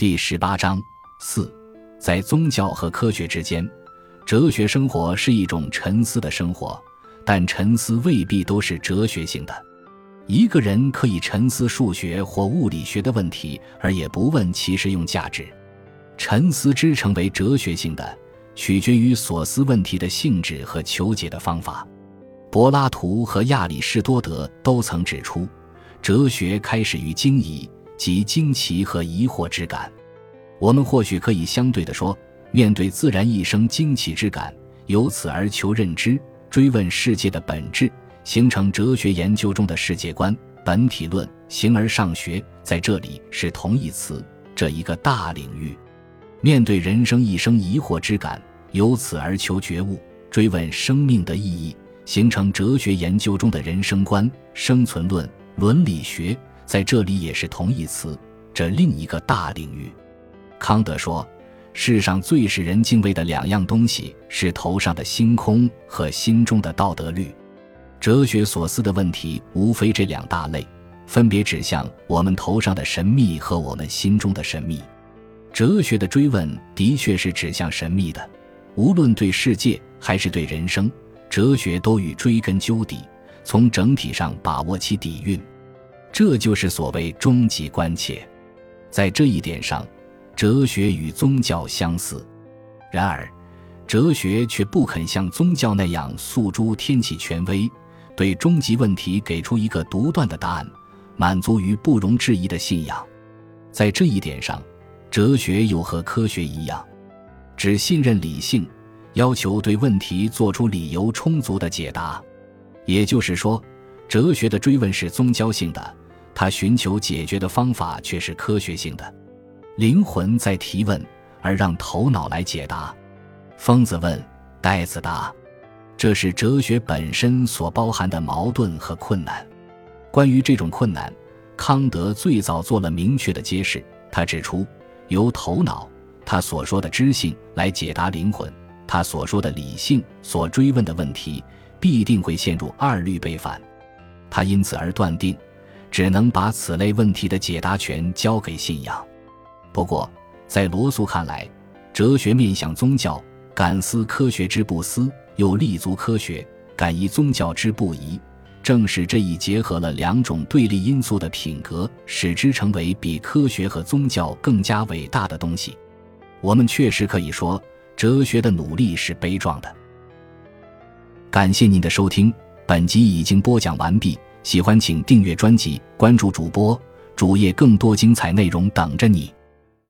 第十八章四，在宗教和科学之间，哲学生活是一种沉思的生活，但沉思未必都是哲学性的。一个人可以沉思数学或物理学的问题，而也不问其实用价值。沉思之成为哲学性的，取决于所思问题的性质和求解的方法。柏拉图和亚里士多德都曾指出，哲学开始于惊疑，即惊奇和疑惑之感。我们或许可以相对的说，面对自然一生惊奇之感，由此而求认知，追问世界的本质。形成哲学研究中的世界观、本体论、形而上学，在这里是同义词。这一个大领域，面对人生一生疑惑之感，由此而求觉悟，追问生命的意义，形成哲学研究中的人生观、生存论、伦理学，在这里也是同义词。这另一个大领域，康德说，世上最使人敬畏的两样东西是头上的星空和心中的道德律。哲学所思的问题，无非这两大类，分别指向我们头上的神秘和我们心中的神秘。哲学的追问的确是指向神秘的，无论对世界还是对人生，哲学都欲追根究底，从整体上把握其底蕴。这就是所谓终极关切。在这一点上，哲学与宗教相似。然而，哲学却不肯像宗教那样诉诸天启权威。对终极问题给出一个独断的答案，满足于不容置疑的信仰，在这一点上，哲学又和科学一样，只信任理性，要求对问题做出理由充足的解答。也就是说，哲学的追问是宗教性的，他寻求解决的方法却是科学性的。灵魂在提问，而让头脑来解答。疯子问，呆子答。这是哲学本身所包含的矛盾和困难。关于这种困难，康德最早做了明确的揭示。他指出，由头脑他所说的知性来解答灵魂，他所说的理性所追问的问题，必定会陷入二律背反。他因此而断定，只能把此类问题的解答权交给信仰。不过，在罗素看来，哲学面向宗教，敢思科学之不思。又立足科学，敢疑宗教之不疑，正是这一结合了两种对立因素的品格，使之成为比科学和宗教更加伟大的东西。我们确实可以说，哲学的努力是悲壮的。感谢您的收听，本集已经播讲完毕。喜欢请订阅专辑，关注主播主页，更多精彩内容等着你。